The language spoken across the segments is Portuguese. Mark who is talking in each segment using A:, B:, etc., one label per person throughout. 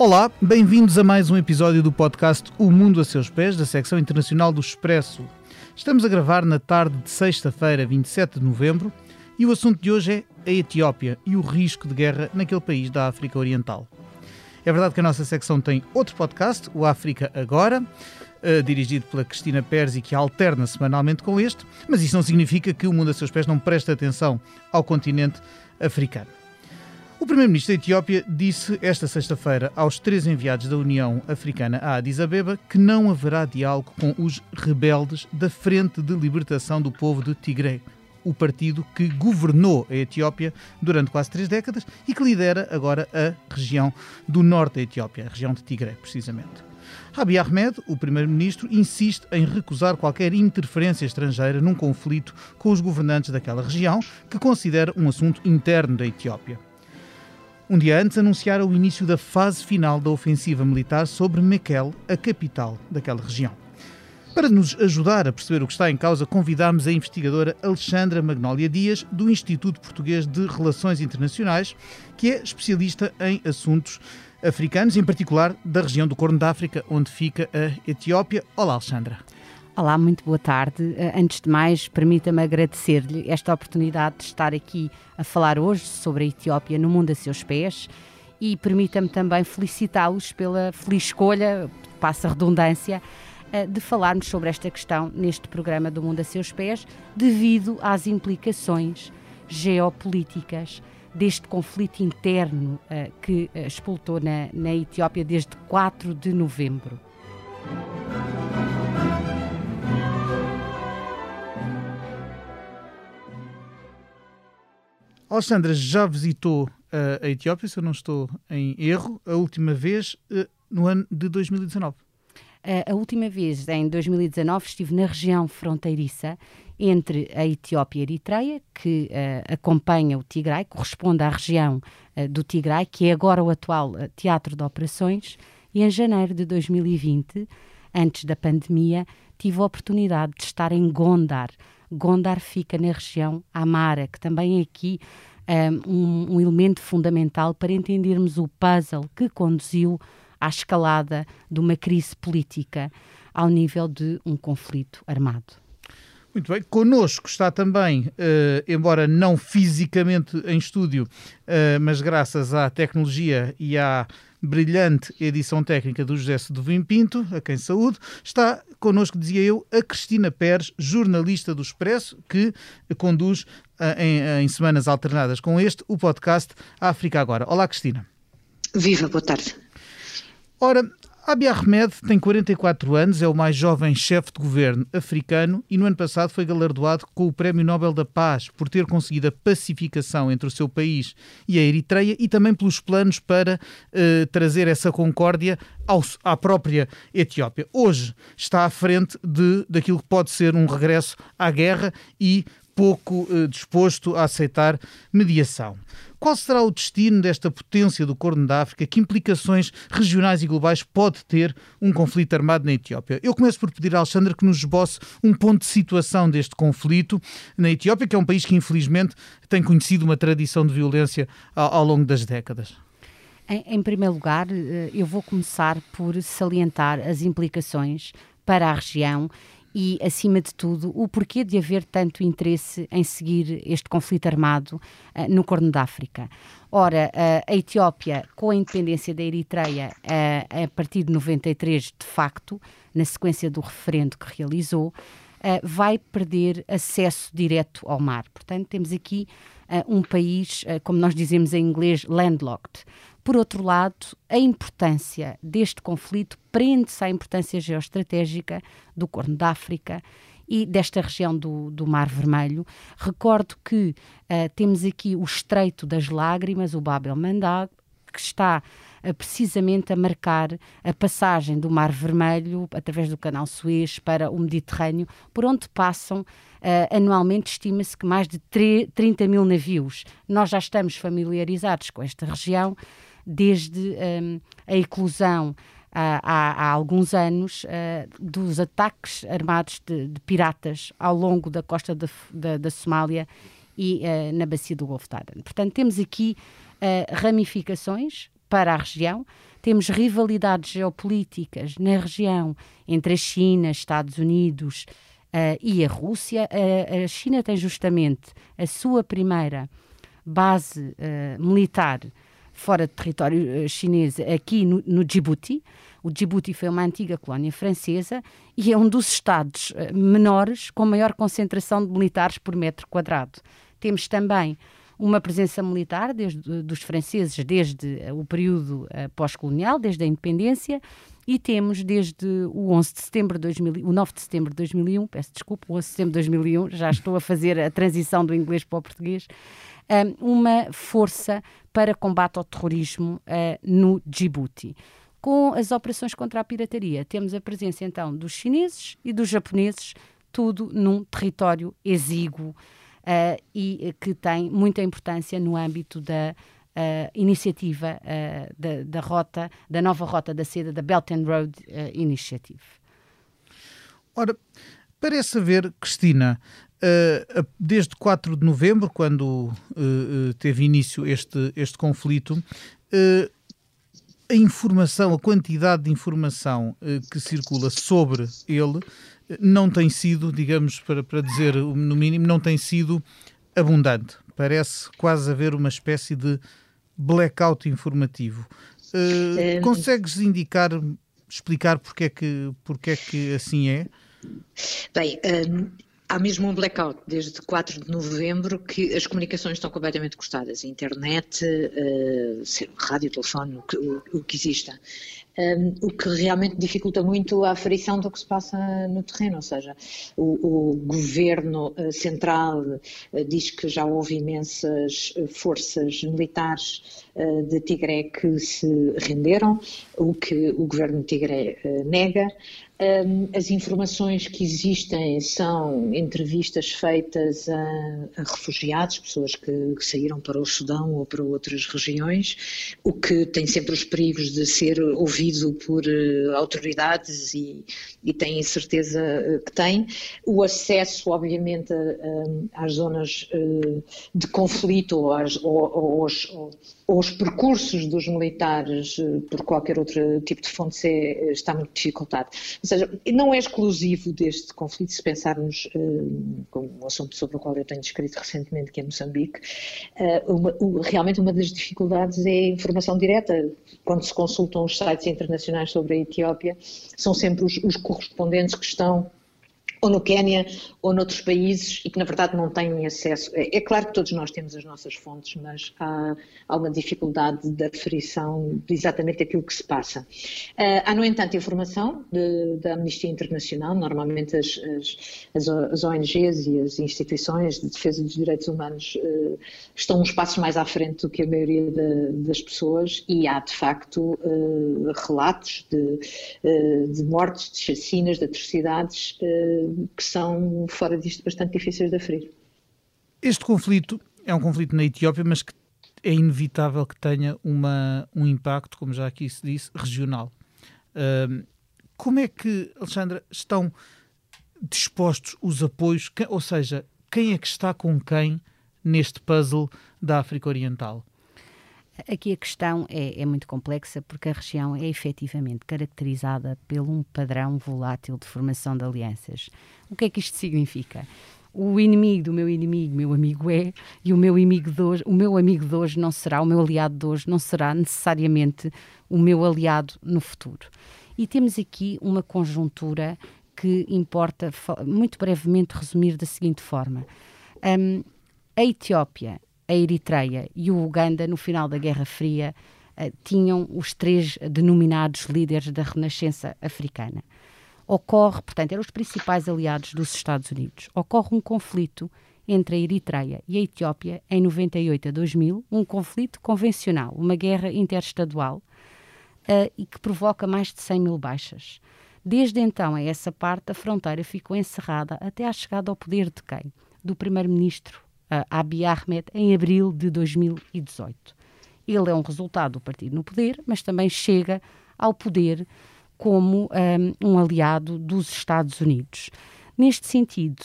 A: Olá, bem-vindos a mais um episódio do podcast O Mundo a Seus Pés, da secção internacional do Expresso. Estamos a gravar na tarde de sexta-feira, 27 de novembro, e o assunto de hoje é a Etiópia e o risco de guerra naquele país da África Oriental. É verdade que a nossa secção tem outro podcast, o África Agora, uh, dirigido pela Cristina Pérez que alterna semanalmente com este, mas isso não significa que o mundo a seus pés não preste atenção ao continente africano. O primeiro-ministro da Etiópia disse esta sexta-feira aos três enviados da União Africana a Addis Abeba que não haverá diálogo com os rebeldes da Frente de Libertação do Povo de Tigre, o partido que governou a Etiópia durante quase três décadas e que lidera agora a região do norte da Etiópia, a região de Tigre, precisamente. Abiy Ahmed, o primeiro-ministro, insiste em recusar qualquer interferência estrangeira num conflito com os governantes daquela região, que considera um assunto interno da Etiópia. Um dia antes anunciaram o início da fase final da ofensiva militar sobre Mekelle, a capital daquela região. Para nos ajudar a perceber o que está em causa, convidámos a investigadora Alexandra Magnólia Dias, do Instituto Português de Relações Internacionais, que é especialista em assuntos africanos, em particular da região do Corno da África, onde fica a Etiópia. Olá, Alexandra.
B: Olá, muito boa tarde. Eh, antes de mais, permita-me agradecer-lhe esta oportunidade de estar aqui a falar hoje sobre a Etiópia no mundo a seus pés e permita-me também felicitá-los pela feliz escolha, passa redundância, eh, de falarmos sobre esta questão neste programa do Mundo a Seus Pés, devido às implicações geopolíticas deste conflito interno uh, que explotou na, na Etiópia desde 4 de novembro.
A: Alexandra já visitou uh, a Etiópia, se eu não estou em erro, a última vez no ano de 2019.
B: a última vez, em 2019, estive na região fronteiriça entre a Etiópia e a Eritreia, que uh, acompanha o Tigray, corresponde à região uh, do Tigray, que é agora o atual uh, teatro de operações, e em janeiro de 2020, antes da pandemia, tive a oportunidade de estar em Gondar. Gondar fica na região Amara, que também é aqui um, um elemento fundamental para entendermos o puzzle que conduziu à escalada de uma crise política ao nível de um conflito armado.
A: Muito bem, connosco está também, uh, embora não fisicamente em estúdio, uh, mas graças à tecnologia e à brilhante edição técnica do José Sedovim Pinto, a quem saúde, está connosco, dizia eu, a Cristina Pérez, jornalista do Expresso, que conduz em, em semanas alternadas com este o podcast África Agora. Olá, Cristina.
C: Viva, boa tarde.
A: Ora, Abiy Ahmed tem 44 anos, é o mais jovem chefe de governo africano e no ano passado foi galardoado com o Prémio Nobel da Paz por ter conseguido a pacificação entre o seu país e a Eritreia e também pelos planos para uh, trazer essa concórdia ao, à própria Etiópia. Hoje está à frente de, daquilo que pode ser um regresso à guerra e pouco uh, disposto a aceitar mediação. Qual será o destino desta potência do Corno da África? Que implicações regionais e globais pode ter um conflito armado na Etiópia? Eu começo por pedir a Alexandre que nos esboce um ponto de situação deste conflito na Etiópia, que é um país que infelizmente tem conhecido uma tradição de violência ao, ao longo das décadas.
B: Em, em primeiro lugar, eh, eu vou começar por salientar as implicações para a região e, acima de tudo, o porquê de haver tanto interesse em seguir este conflito armado uh, no Corno da África. Ora, uh, a Etiópia, com a independência da Eritreia uh, a partir de 93, de facto, na sequência do referendo que realizou, vai perder acesso direto ao mar. Portanto, temos aqui um país, como nós dizemos em inglês, landlocked. Por outro lado, a importância deste conflito prende-se à importância geoestratégica do Corno da África e desta região do, do Mar Vermelho. Recordo que uh, temos aqui o Estreito das Lágrimas, o Bab el-Mandab, que está uh, precisamente a marcar a passagem do Mar Vermelho através do Canal Suez para o Mediterrâneo, por onde passam Uh, anualmente estima-se que mais de 30 mil navios. Nós já estamos familiarizados com esta região desde um, a eclosão há, há, alguns anos uh, dos ataques armados de, de, piratas ao longo da costa da, da, da Somália e uh, na bacia do Golfo de Aden. Portanto, temos aqui uh, ramificações para a região, temos rivalidades geopolíticas na região entre a China, Estados Unidos e a Rússia. A China tem justamente a sua primeira base militar fora de território chinês aqui no, no Djibouti. O Djibouti foi uma antiga colónia francesa e é um dos estados menores com maior concentração de militares por metro quadrado. Temos também uma presença militar desde, dos franceses desde o período pós-colonial, desde a independência, e temos desde o 11 de setembro de 2000, o 9 de setembro de 2001, peço desculpa, o 11 de setembro de 2001, já estou a fazer a transição do inglês para o português, uma força para combate ao terrorismo uh, no Djibouti. Com as operações contra a pirataria, temos a presença então dos chineses e dos japoneses, tudo num território exíguo uh, e que tem muita importância no âmbito da uh, iniciativa da, da, rota, da nova rota da seda, da Belt and Road Initiative.
A: Ora, parece haver, Cristina, desde 4 de novembro, quando teve início este, este conflito, a informação, a quantidade de informação que circula sobre ele não tem sido, digamos, para, para dizer no mínimo, não tem sido abundante. Parece quase haver uma espécie de blackout informativo. Uh, consegues indicar, explicar porque é, que, porque é que assim é?
C: Bem, um, há mesmo um blackout desde 4 de novembro que as comunicações estão completamente cortadas. Internet, uh, rádio, telefone, o que, o, o que exista um, o que realmente dificulta muito a aferição do que se passa no terreno, ou seja, o, o governo uh, central uh, diz que já houve imensas forças militares de Tigré que se renderam, o que o governo de Tigré nega. Um, as informações que existem são entrevistas feitas a, a refugiados, pessoas que, que, saíram para o Sudão ou para outras regiões, o que tem sempre os perigos de ser ouvido por uh, autoridades e, e tem certeza uh, que tem. O acesso, obviamente, às zonas uh, de conflito ou, às, ou, ou aos, os percursos dos militares eh, por qualquer outro tipo de fonte é, está muito dificultado. Seja, não é exclusivo deste conflito, se pensarmos, uh, um assunto sobre o qual eu tenho escrito recentemente, que é Moçambique, uh, uma, realmente uma das dificuldades é a informação direta. Quando se consultam os sites internacionais sobre a Etiópia, são sempre os, os correspondentes que estão ou no Quénia ou noutros países e que na verdade não têm acesso. É, é, claro que todos nós temos as nossas fontes, mas há, há uma dificuldade de aferição de exatamente aquilo que se passa. Uh, há, no entanto, informação de, da Amnistia Internacional, normalmente as, as, as, ONGs e as instituições de defesa dos direitos humanos uh, estão uns passos mais à frente do que a maioria de, das pessoas e há de facto uh, relatos de, de mortes, de chacinas, de atrocidades que são, fora disto, bastante difíceis de aferir.
A: Este conflito é um conflito na Etiópia, mas que é inevitável que tenha uma, um impacto, como já aqui se disse, regional. Como é que, Alexandra, estão dispostos os apoios, ou seja, quem é que está com quem neste puzzle da África Oriental?
B: Aqui a questão é, é, muito complexa porque a região é efetivamente caracterizada por um padrão volátil de formação de alianças. O que é que isto significa? O inimigo do meu inimigo, meu amigo é, e o meu amigo de hoje, o meu amigo de hoje não será, o meu aliado de hoje não será necessariamente o meu aliado no futuro. E temos aqui uma conjuntura que importa muito brevemente resumir da seguinte forma. Um, a Etiópia a Eritreia e o Uganda, no final da Guerra Fria, uh, tinham os três denominados líderes da Renascença africana. Ocorre, portanto, eram os principais aliados dos Estados Unidos. Ocorre um conflito entre a Eritreia e a Etiópia em 98 a 2000, um conflito convencional, uma guerra interestadual uh, e que provoca mais de 100 mil baixas. Desde então, a essa parte, a fronteira ficou encerrada até à chegada ao poder de quem? Do primeiro-ministro uh, Abiy Ahmed em abril de 2018. Ele é um resultado do partido no poder, mas também chega ao poder como um, um aliado dos Estados Unidos. Neste sentido,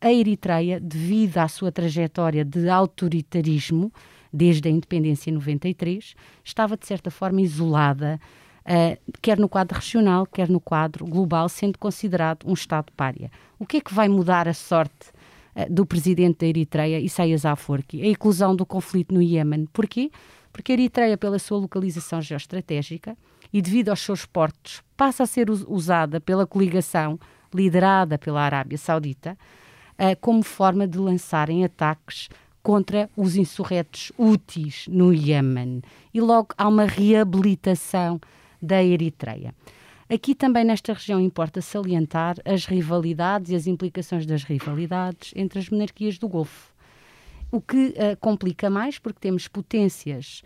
B: a Eritreia, devido à sua trajetória de autoritarismo, desde a independência em 93, estava de certa forma isolada, uh, quer no quadro regional, quer no quadro global, sendo considerado um Estado pária. O que é que vai mudar a sorte do presidente da Eritreia, Isaias Afwerki? A inclusão do conflito no Iêmen. Porquê? Porque a Eritreia, pela sua localização geoestratégica e devido aos seus portos, passa a ser usada pela coligação liderada pela Arábia Saudita, uh, como forma de lançarem ataques contra os insurretos úteis no Iêmen. E logo há uma reabilitação da Eritreia. Aqui também nesta região importa salientar as rivalidades e as implicações das rivalidades entre as monarquias do Golfo. O que uh, complica mais porque temos potências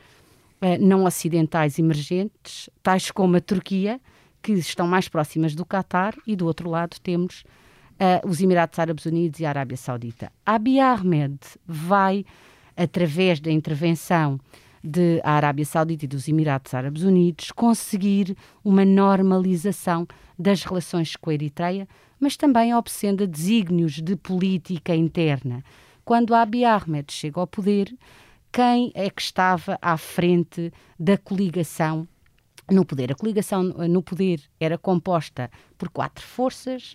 B: uh, não ocidentais emergentes, tais como a Turquia, que estão mais próximas do Catar, e do outro lado temos uh, os Emirados Árabes Unidos e a Arábia Saudita. Abiy Ahmed vai, através da intervenção da Arábia Saudita e dos Emirados Árabes Unidos, conseguir uma normalização das relações com a Eritreia, mas também obscendo desígnios de política interna. Quando Abiy Ahmed chega ao poder, quem é que estava à frente da coligação no poder? A coligação no poder era composta por quatro forças,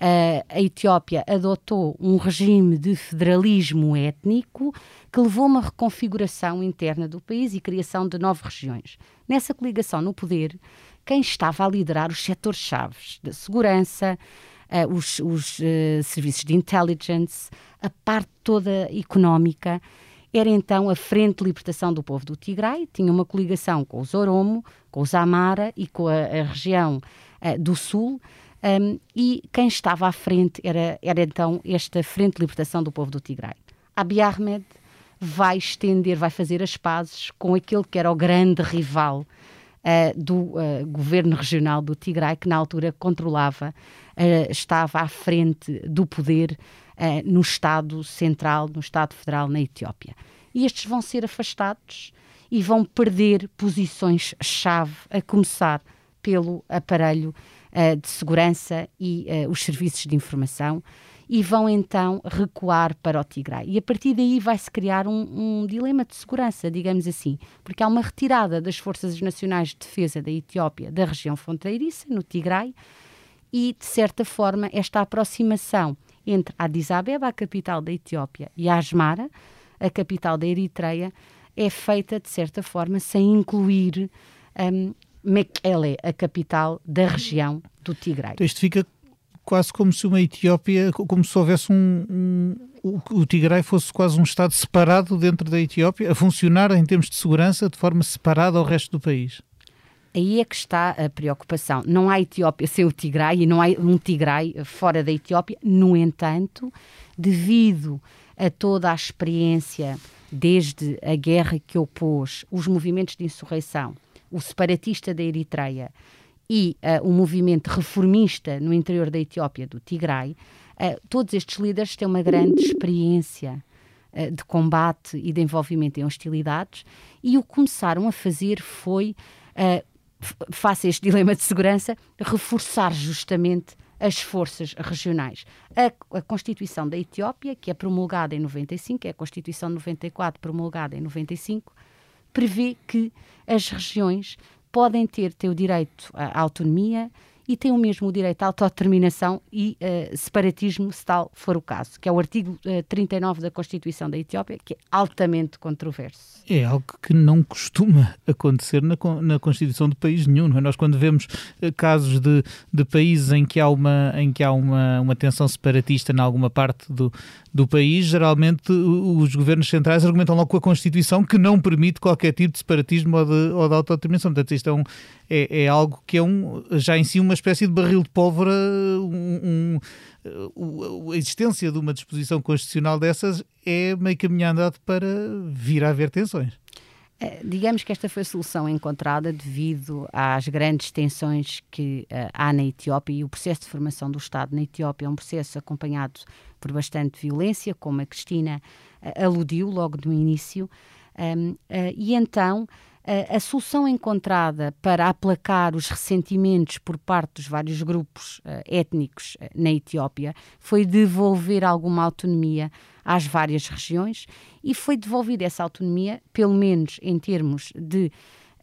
B: a Etiópia adotou um regime de federalismo étnico que levou a uma reconfiguração interna do país e criação de nove regiões. Nessa coligação no poder, quem estava a liderar os setores-chave da segurança, uh, os, os uh, serviços de intelligence, a parte toda económica, era então a Frente de Libertação do Povo do Tigray, tinha uma coligação com os Oromo, com os Amara e com a, a região uh, do Sul, um, e quem estava à frente era, era então esta Frente de Libertação do Povo do Tigray. Abiy Ahmed vai estender, vai fazer as pazes com aquele que era o grande rival uh, do uh, governo regional do Tigray, que na altura controlava, uh, estava à frente do poder no Estado Central, no Estado Federal, na Etiópia. E estes vão ser afastados e vão perder posições-chave, a começar pelo aparelho uh, de segurança e uh, os serviços de informação e vão então recuar para o Tigray. E a partir daí vai-se criar um, um, dilema de segurança, digamos assim, porque há uma retirada das Forças Nacionais de Defesa da Etiópia da região fronteiriça, no Tigray, e de certa forma esta aproximação entre Addis Abeba, a capital da Etiópia, e Asmara, a capital da Eritreia, é feita de certa forma sem incluir um, Mekele, a capital da região do Tigray.
A: Então isto fica quase como se uma Etiópia, como se houvesse um, um o, o Tigray fosse quase um Estado separado dentro da Etiópia, a funcionar em termos de segurança de forma separada ao resto do país.
B: Aí é que está a preocupação. Não há Etiópia sem o Tigray e não há um Tigray fora da Etiópia. No entanto, devido a toda a experiência, desde a guerra que opôs os movimentos de insurreição o separatista da Eritreia e uh, o movimento reformista no interior da Etiópia, do Tigray, uh, todos estes líderes têm uma grande experiência uh, de combate e de envolvimento em hostilidades e o que começaram a fazer foi, face a este dilema de segurança, reforçar justamente as forças regionais. A, a, Constituição da Etiópia, que é promulgada em 95, é a Constituição de 94 promulgada em 95, prevê que as regiões podem ter, ter o direito à autonomia e têm o mesmo direito à autodeterminação e uh, separatismo, se tal for o caso, que é o artigo uh, eh, 39 da Constituição da Etiópia, que é altamente controverso.
A: É algo que não costuma acontecer na, na Constituição de país nenhum. É? Nós, quando vemos uh, casos de, de países em que há, uma, em que há uma, uma tensão separatista em alguma parte do, do país, geralmente os governos centrais argumentam logo com a Constituição que não permite qualquer tipo de separatismo ou de, ou de autodeterminação. Portanto, isto é, um, é, é, algo que é um, já em si uma espécie de barril de pólvora. Um, um, a existência de uma disposição constitucional dessas é meio caminho andado para vir a haver tensões.
B: Eh, digamos que esta foi a solução encontrada devido às grandes tensões que uh, há na Etiópia e o processo de formação do Estado na Etiópia é um processo acompanhado por bastante violência, como a Cristina uh, aludiu logo no início, um, uh, e então a, a, solução encontrada para aplacar os ressentimentos por parte dos vários grupos uh, étnicos uh, na Etiópia foi devolver alguma autonomia às várias regiões e foi devolvida essa autonomia, pelo menos em termos de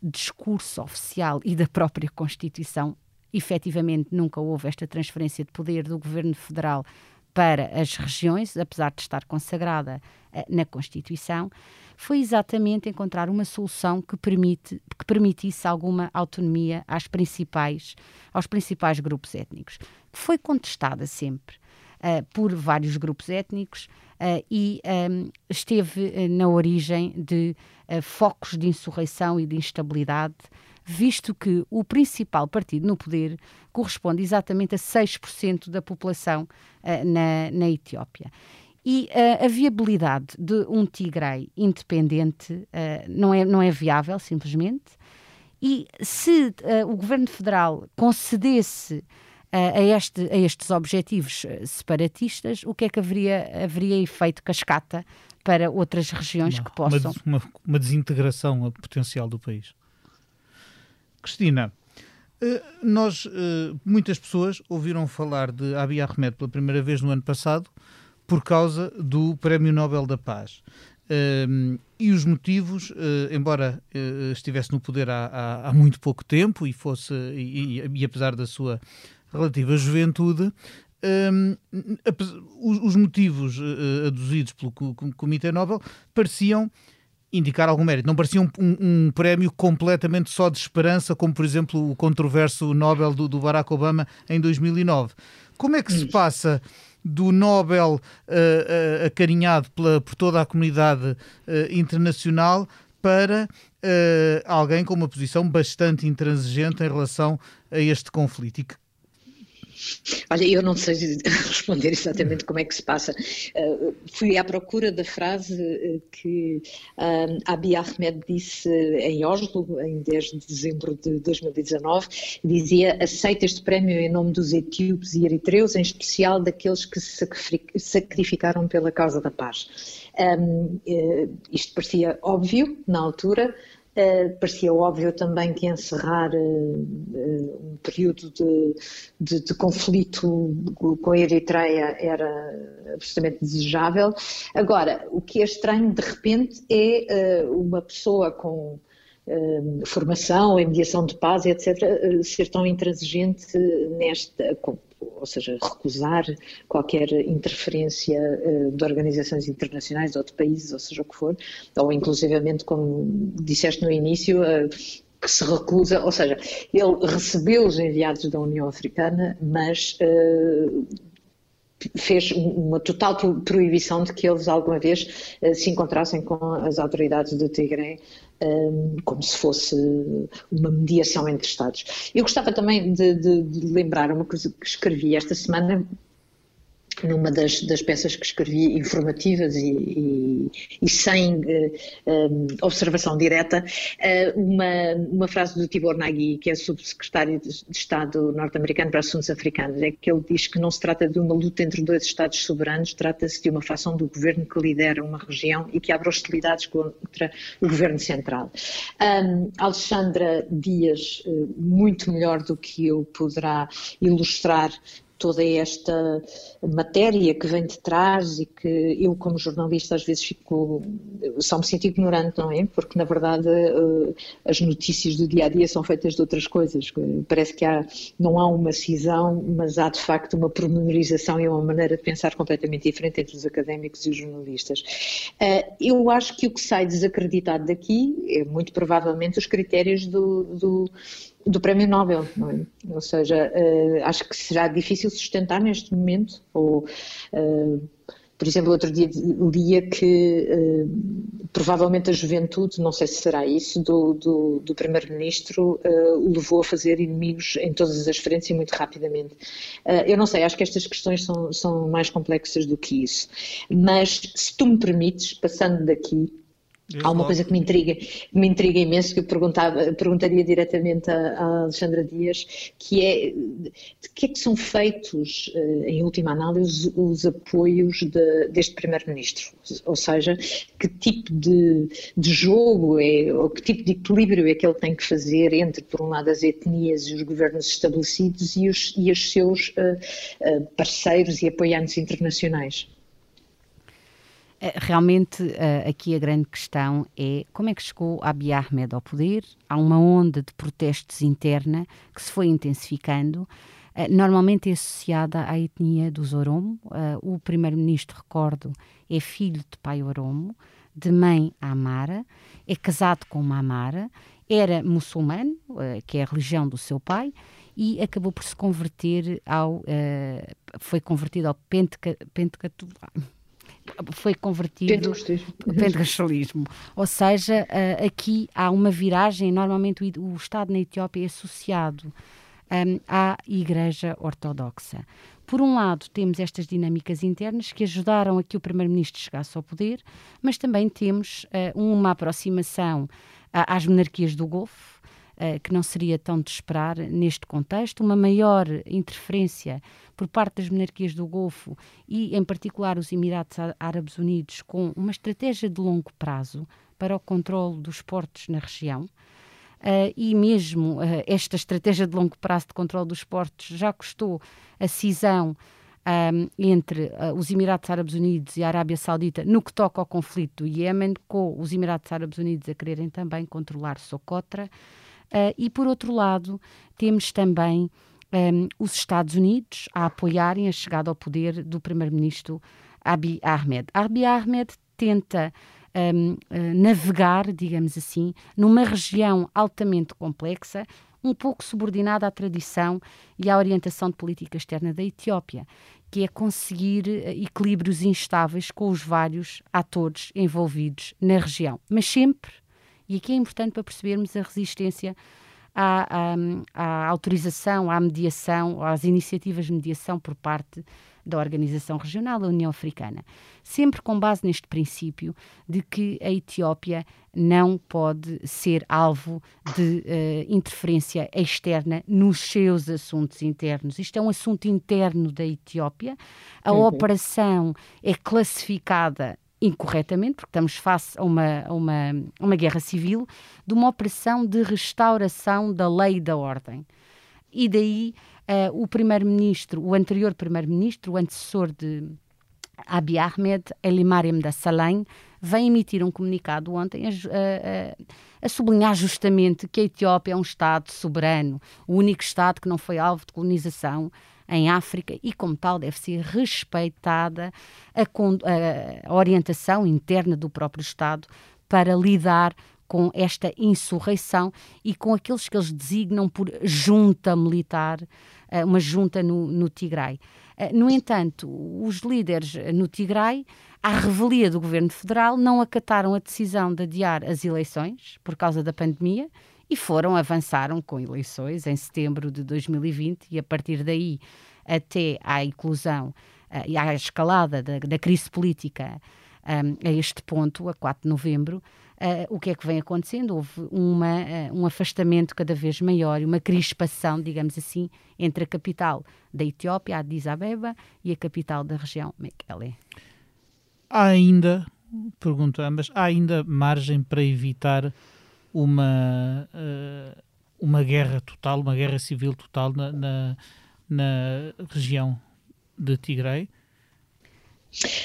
B: discurso oficial e da própria Constituição. Efetivamente, nunca houve esta transferência de poder do governo federal para as regiões, apesar de estar consagrada uh, na Constituição foi exatamente encontrar uma solução que, permite, que permitisse alguma autonomia às principais, aos principais grupos étnicos, que foi contestada sempre uh, por vários grupos étnicos uh, e um, esteve uh, na origem de focos de insurreição e de instabilidade, visto que o principal partido no poder corresponde exatamente a 6% da população na, na Etiópia. E uh, a viabilidade de um Tigray independente uh, não, é, não é viável, simplesmente. E se uh, o governo federal concedesse a, este, a estes objetivos separatistas, o que é que haveria, haveria efeito cascata para outras regiões
A: uma,
B: que possam.
A: Uma, uma, uma desintegração potencial do país. Cristina, nós, muitas pessoas ouviram falar de Abiy Ahmed pela primeira vez no ano passado por causa do Prémio Nobel da Paz. Um, e os motivos, uh, embora estivesse no poder há, há, há, muito pouco tempo e fosse e, e, e apesar da sua relativa juventude, um, os, os, motivos uh, aduzidos pelo Comitê Nobel pareciam indicar algum mérito. Não parecia um, um, um, prémio completamente só de esperança, como por exemplo o controverso Nobel do, do Barack Obama em 2009. Como é que se passa do Nobel uh, uh, acarinhado pela, por toda a comunidade uh, internacional para alguém com uma posição bastante intransigente em relação a este conflito. E que
C: Olha, eu não sei responder exatamente como é que se passa. Uh, fui à procura da frase uh, que uh, Abiy Ahmed disse em Oslo, em 10 de dezembro de 2019. Dizia: aceita este prémio em nome dos etíopes e eritreus, em especial daqueles que se sacrificaram pela causa da paz. Um, isto parecia óbvio na altura. Uh, parecia óbvio também que encerrar uh, um período de, de, de, conflito com a Eritreia era absolutamente desejável. Agora, o que é estranho de repente é uma pessoa com formação em mediação de paz, etc., ser tão intransigente nesta, ou seja, recusar qualquer interferência uh, de organizações internacionais ou de países, ou seja o que for, ou inclusivamente, como disseste no início, uh, que se recusa, ou seja, ele recebeu os enviados da União Africana, mas uh, fez uma total proibição de que eles alguma vez se encontrassem com as autoridades do Tigre como se fosse uma mediação entre Estados. Eu gostava também de, de, de lembrar uma coisa que escrevi esta semana numa das, das, peças que escrevi, informativas e, e, e sem eh, um, eh, observação direta, uh, uma, uma frase do Tibor Nagui, que é subsecretário de, Estado norte-americano para assuntos africanos, é que ele diz que não se trata de uma luta entre dois Estados soberanos, trata-se de uma fação do governo que lidera uma região e que abre hostilidades contra o governo central. Um, Alexandra Dias, muito melhor do que eu, poderá ilustrar toda esta matéria que vem de trás e que eu, como jornalista, às vezes fico. só me sinto ignorante, não é? Porque, na verdade, eh, as notícias do dia a dia são feitas de outras coisas. Parece que há, não há uma cisão, mas há de facto uma pormenorização e uma maneira de pensar completamente diferente entre os académicos e os jornalistas. Eh, eu acho que o que sai desacreditado daqui é muito provavelmente os critérios do, do do Prémio Nobel, não é? Ou seja, uh, acho que será difícil sustentar neste momento, ou, uh, por exemplo, outro dia lia que uh, provavelmente a juventude, não sei se será isso, do, do, do Primeiro-Ministro o levou a fazer inimigos em todas as frentes e muito rapidamente. eu não sei, acho que estas questões são, são mais complexas do que isso. Mas, se tu me permites, passando daqui, Há uma coisa que me intriga, me intriga imenso, que eu perguntava, perguntaria diretamente a Alexandra Dias, que é de que é que são feitos, eh, em última análise, os apoios de, deste Primeiro-Ministro? Ou seja, que tipo de, de jogo é, ou que tipo de equilíbrio é que ele tem que fazer entre, por um lado, as etnias e os governos estabelecidos e os, e os seus uh, parceiros e apoiantes internacionais?
B: Eh, realmente, uh, aqui a grande questão é como é que chegou Abiy Ahmed ao poder? Há uma onda de protestos interna que se foi intensificando. Uh, normalmente é associada à etnia dos Oromo. O primeiro-ministro, recordo, é filho de pai Oromo, de mãe Amara, é casado com uma Amara, era muçulmano, que é a religião do seu pai, e acabou por se converter ao. foi convertido ao Penteca, foi convertido
C: pentecostalismo.
B: Ou seja, aqui há uma viragem, normalmente o Estado na Etiópia é associado um, à Igreja Ortodoxa. Por um lado, temos estas dinâmicas internas que ajudaram a que o Primeiro-Ministro chegasse ao poder, mas também temos uh, uma aproximação às monarquias do Golfo, uh, que não seria tão de esperar neste contexto, uma maior interferência por parte das monarquias do Golfo e, em particular, os Emirados Árabes Unidos, com uma estratégia de longo prazo para o controle dos portos na região. Uh, e mesmo uh, esta estratégia de longo prazo de controle dos portos já custou a cisão um, entre uh, os Emirados Árabes Unidos e a Arábia Saudita no que toca ao conflito do Iémen, com os Emirados Árabes Unidos a quererem também controlar Socotra. Uh, e, por outro lado, temos também um, os Estados Unidos a apoiarem a chegada ao poder do primeiro-ministro Abiy Ahmed. Abiy Ahmed tenta um, uh, navegar, digamos assim, numa região altamente complexa, um pouco subordinada à tradição e à orientação de política externa da Etiópia, que é conseguir uh, equilíbrios instáveis com os vários atores envolvidos na região, mas sempre e aqui é importante para percebermos a resistência à, à, à, autorização, à mediação, às iniciativas de mediação por parte da Organização Regional da União Africana. Sempre com base neste princípio de que a Etiópia não pode ser alvo de uh, interferência externa nos seus assuntos internos. Isto é um assunto interno da Etiópia. A uhum. operação é classificada incorretamente, porque estamos face a uma, a uma, a uma guerra civil, de uma operação de restauração da lei e da ordem. E daí uh, o primeiro-ministro, o anterior primeiro-ministro, o antecessor de Abiy Ahmed, Elimarim da Salem, vem emitir um comunicado ontem a, a, a, sublinhar justamente que a Etiópia é um Estado soberano, o único Estado que não foi alvo de colonização em África e, como tal, deve ser respeitada a, a orientação interna do próprio Estado para lidar com esta insurreição e com aqueles que eles designam por junta militar, eh, uma junta no, no Tigray. Eh, no entanto, os líderes no Tigray, à revelia do governo federal, não acataram a decisão de adiar as eleições por causa da pandemia e foram, avançaram com eleições em setembro de 2020 e a partir daí até à inclusão uh, e à escalada da, da crise política um, a este ponto, a 4 de novembro, uh, o que é que vem acontecendo? Houve uma, uh, um afastamento cada vez maior e uma crispação, digamos assim, entre a capital da Etiópia, Addis Abeba, e a capital da região, Mekele.
A: Há ainda, pergunto a ambas, há ainda margem para evitar uma, uh, uma guerra total, uma guerra civil total na, na, na região de Tigray?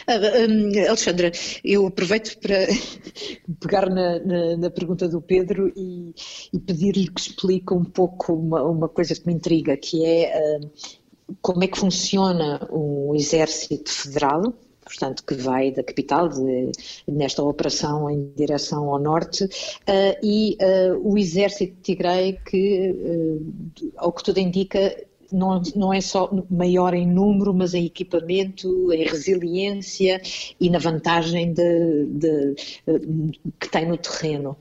C: Ah, um, Alexandra, eu aproveito para pegar na, na, na pergunta do Pedro e, e pedir-lhe que explique um pouco uma, uma, coisa que me intriga, que é uh, como é que funciona o exército federal, portanto, que vai da capital, de, nesta operação em direção ao norte, uh, e uh, o exército de Tigray, que, uh, ao que tudo indica, não, não é só maior em número, mas em equipamento, em resiliência e na vantagem de, de, que tem no terreno.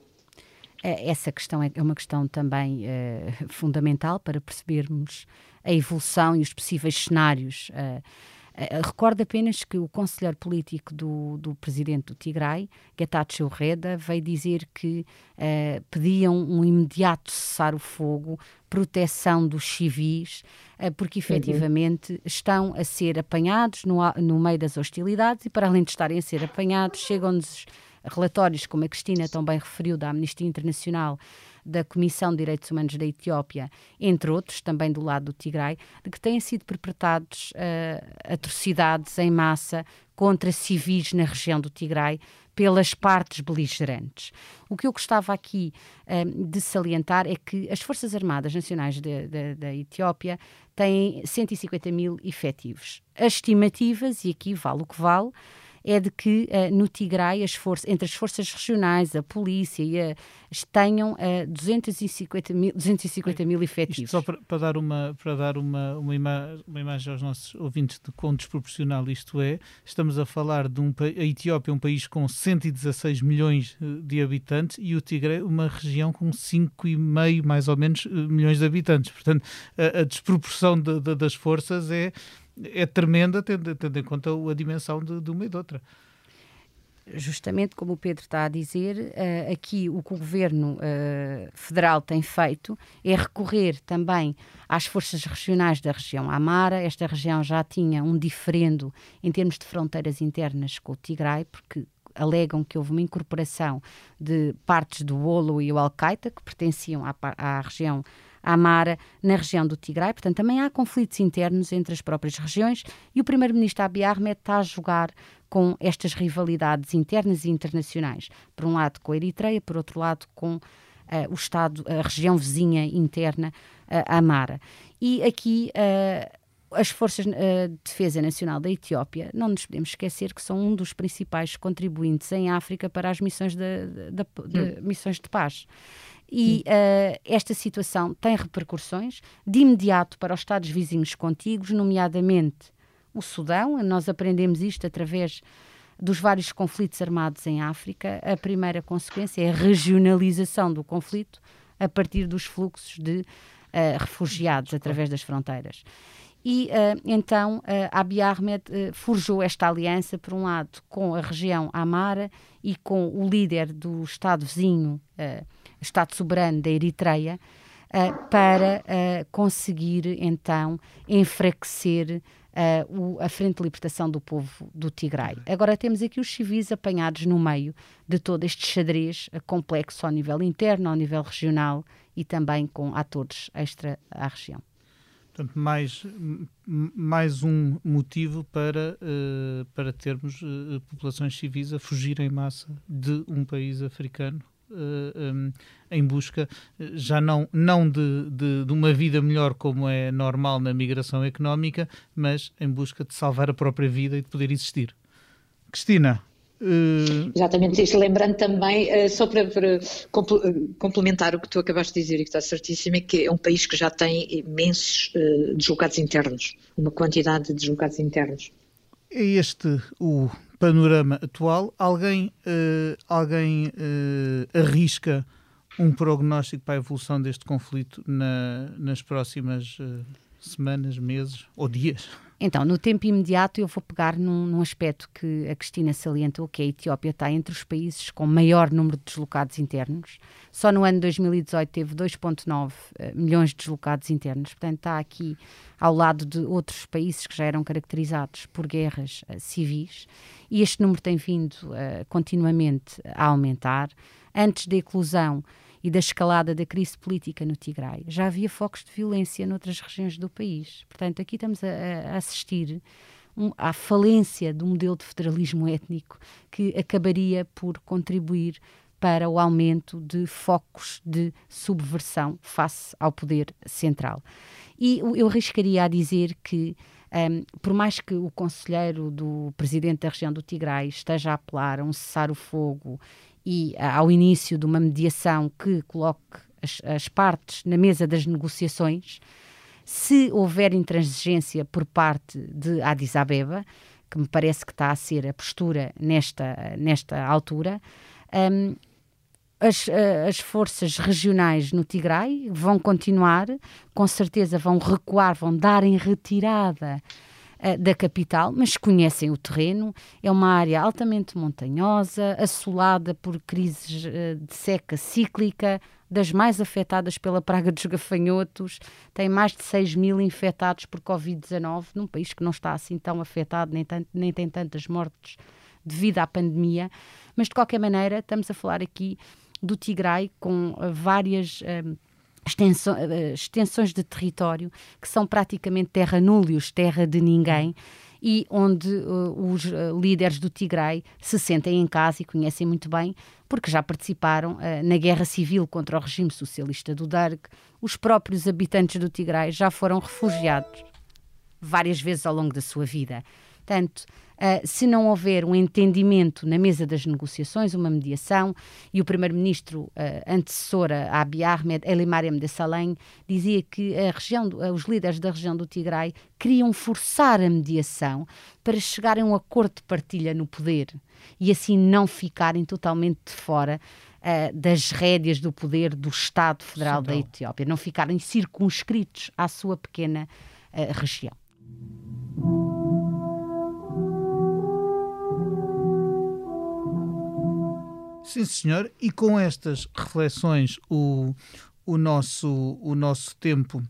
B: É, essa questão é uma questão também fundamental para percebermos a evolução e os possíveis cenários. Uh, Uh, recordo apenas que o conselheiro político do, do presidente do Tigray, Getachew Reda, veio dizer que uh, pediam um imediato cessar o fogo, proteção dos civis, uh, porque uhum. efetivamente uhum. estão a ser apanhados no, no meio das hostilidades e, para além de estarem a ser apanhados, chegam-nos relatórios, como a Cristina também referiu, da Amnistia Internacional, da Comissão de Direitos Humanos da Etiópia, entre outros, também do lado do Tigray, de que têm sido perpetrados uh, atrocidades em massa contra civis na região do Tigray pelas partes beligerantes. O que eu gostava aqui uh, de salientar é que as Forças Armadas Nacionais da Etiópia têm 150 mil efetivos. As estimativas, e aqui vale o que vale, é de que uh, no Tigray, as forças, entre as forças regionais, a polícia e a, tenham uh, 250 mil, 250 mil efetivos.
A: Isto só para, para, dar, uma, para dar uma, uma, ima uma imagem aos nossos ouvintes de quão desproporcional isto é, estamos a falar de um a Etiópia, um país com 116 milhões eh, de habitantes e o Tigre uma região com 5,5 mais ou menos eh, milhões de habitantes. Portanto, a, a desproporção de, de, das forças é é tremenda, tendo, tendo em conta a dimensão de, de uma e de outra
B: justamente como o Pedro está a dizer, uh, aqui o que o governo uh, federal tem feito é recorrer também às forças regionais da região Amara. Esta região já tinha um diferendo em termos de fronteiras internas com o Tigray, porque alegam que houve uma incorporação de partes do Olo e o Al-Qaeda, que pertenciam à, à região Amara, na região do Tigray. Portanto, também há conflitos internos entre as próprias regiões e o primeiro-ministro Abiy Ahmed está a jogar com estas rivalidades internas e internacionais. Por um lado com a Eritreia, por outro lado com uh, o Estado, a região vizinha interna, uh, Amara. E aqui uh, as Forças de Defesa Nacional da Etiópia, não nos podemos esquecer que são um dos principais contribuintes em África para as missões de, de, de, de missões de paz. E uh, esta situação tem repercussões de imediato para os Estados vizinhos contíguos, nomeadamente o Sudão. Nós aprendemos isto através dos vários conflitos armados em África. A primeira consequência é a regionalização do conflito a partir dos fluxos de uh, refugiados através das fronteiras. E uh, então uh, Abiy Ahmed uh, forjou esta aliança, por um lado, com a região Amara e com o líder do Estado vizinho, Estado soberano da Eritreia, para conseguir então enfraquecer Uh, o, a Frente de Libertação do Povo do Tigray. Agora temos aqui os civis apanhados no meio de todo este xadrez complexo ao nível interno, ao nível regional e também com atores extra à região.
A: Portanto, mais, mais um motivo para, uh, para termos uh, populações civis a fugir em massa de um país africano uh, eh, um, em busca já não, não de, de, de, uma vida melhor como é normal na migração económica, mas em busca de salvar a própria vida e de poder existir. Cristina,
C: Uh... Exatamente isso, lembrando também, uh, só para, para complementar o que tu acabaste de dizer e que está certíssimo, é que é um país que já tem imensos uh, deslocados internos, uma quantidade de deslocados internos.
A: É este o panorama atual. Alguém, alguém arrisca um prognóstico para a evolução deste conflito na, nas próximas semanas, meses ou dias?
B: Então, no tempo imediato, eu vou pegar num, num, aspecto que a Cristina salientou, que a Etiópia está entre os países com maior número de deslocados internos. Só no ano de 2018 teve 2,9 eh, milhões de deslocados internos. Portanto, está aqui ao lado de outros países que já eram caracterizados por guerras uh, civis. E este número tem vindo uh, continuamente a aumentar. Antes da eclosão e da escalada da crise política no Tigray, já havia focos de violência noutras regiões do país. Portanto, aqui estamos a, a assistir um, à falência do modelo de federalismo étnico que acabaria por contribuir para o aumento de focos de subversão face ao poder central. E eu arriscaria a dizer que um, por mais que o conselheiro do presidente da região do Tigray esteja a apelar a um cessar-o-fogo e ao início de uma mediação que coloque as, as partes na mesa das negociações, se houver intransigência por parte de Addis Abeba, que me parece que está a ser a postura nesta, nesta altura, um, as, as, forças regionais no Tigray vão continuar, com certeza vão recuar, vão dar em retirada uh, da capital, mas conhecem o terreno. É uma área altamente montanhosa, assolada por crises uh, de seca cíclica, das mais afetadas pela praga dos gafanhotos, tem mais de 6 mil infectados por Covid-19, num país que não está assim tão afetado, nem, tanto, nem tem tantas mortes devido à pandemia. Mas, de qualquer maneira, estamos a falar aqui do Tigray com uh, várias. Extensões de território que são praticamente terra núleos, terra de ninguém, e onde uh, os uh, líderes do Tigray se sentem em casa e conhecem muito bem, porque já participaram uh, na guerra civil contra o regime socialista do Darg. Os próprios habitantes do Tigray já foram refugiados várias vezes ao longo da sua vida. Portanto, uh, se não houver um entendimento na mesa das negociações, uma mediação, e o primeiro-ministro uh, antecessora, Abiy Ahmed, Eli Mariam de Salem, dizia que a região, uh, os líderes da região do Tigray queriam forçar a mediação para chegarem a um acordo de partilha no poder e assim não ficarem totalmente de fora Uh, das rédeas do poder do Estado Federal Sim, da Etiópia, não ficarem circunscritos à sua pequena uh, região.
A: Sim, senhor. E com estas reflexões, o, o, nosso, o nosso tempo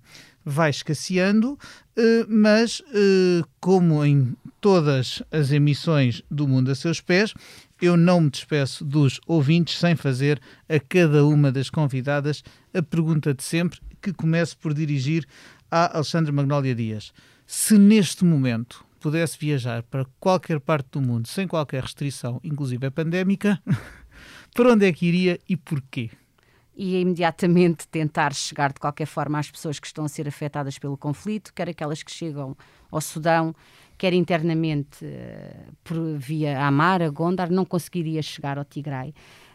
A: vai escasseando, eh, mas eh, como em todas as emissões do Mundo a Seus Pés, eu não me despeço dos ouvintes sem fazer a cada uma das convidadas a pergunta de sempre, que começo por dirigir a Alexandre Magnólia Dias. Se neste momento pudesse viajar para qualquer parte do mundo sem qualquer restrição, inclusive a pandémica, para onde é que iria e porquê?
B: e imediatamente tentar chegar de qualquer forma às pessoas que estão a ser afetadas pelo conflito, quer aquelas que chegam ao Sudão, quer internamente uh, por via Amara, Gondar, não conseguiria chegar ao Tigray.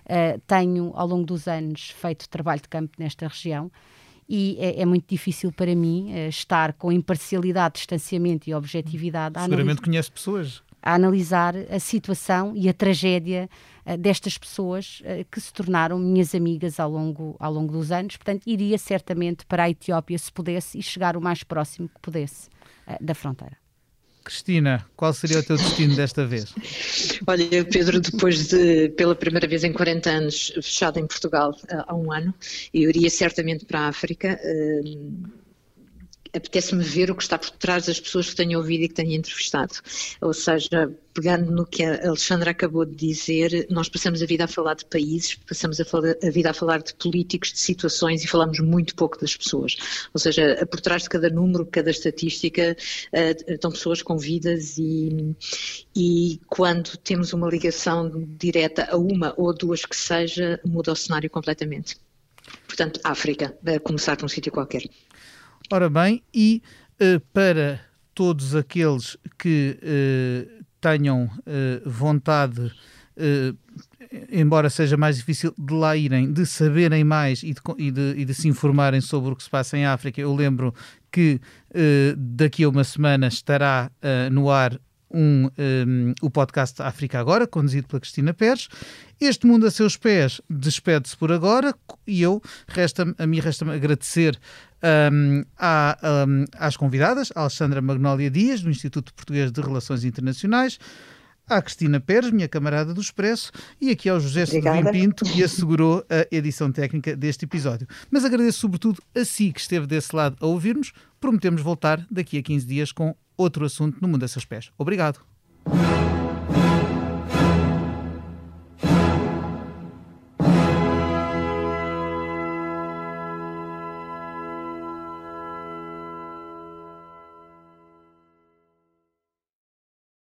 B: Uh, tenho, ao longo dos anos, feito trabalho de campo nesta região e é, é muito difícil para mim uh, estar com imparcialidade, distanciamento e objetividade.
A: Seguramente conhece pessoas
B: a analisar a situação e a tragédia uh, destas pessoas uh, que se tornaram minhas amigas ao longo, ao longo dos anos. Portanto, iria certamente para a Etiópia se pudesse e chegar o mais próximo que pudesse uh, da fronteira.
A: Cristina, qual seria o teu destino desta vez?
C: Olha, Pedro, depois de, pela primeira vez em 40 anos, fechado em Portugal há um ano, eu iria certamente para a África apetece-me ver o que está por trás das pessoas que tenho ouvido e que tenho entrevistado. Ou seja, pegando no que a Alexandra acabou de dizer, nós passamos a vida a falar de países, passamos a, falar, a vida a falar de políticos, de situações e falamos muito pouco das pessoas. Ou seja, por trás de cada número, cada estatística, estão pessoas com vidas e, e quando temos uma ligação direta a uma ou duas que seja, muda o cenário completamente. Portanto, África, começar por um sítio qualquer.
A: Ora bem, e uh, para todos aqueles que uh, tenham uh, vontade, embora seja mais difícil de lá irem, de saberem mais e de, e de, e de se informarem sobre o que se passa em África, eu lembro que daqui a uma semana estará no ar um, um, o podcast África Agora, conduzido pela Cristina Pérez. Este mundo a seus pés despede-se por agora e eu, resta a mim resta-me agradecer um, à, às convidadas, a Alexandra Magnólia Dias, do Instituto Português de Relações Internacionais, à Cristina Pérez, minha camarada do Expresso, e aqui ao José Sedovim Pinto, que assegurou a edição técnica deste episódio. Mas agradeço sobretudo a si que esteve desse lado a ouvir-nos. Prometemos voltar daqui a 15 dias com outro assunto no Mundo a seus pés. Obrigado.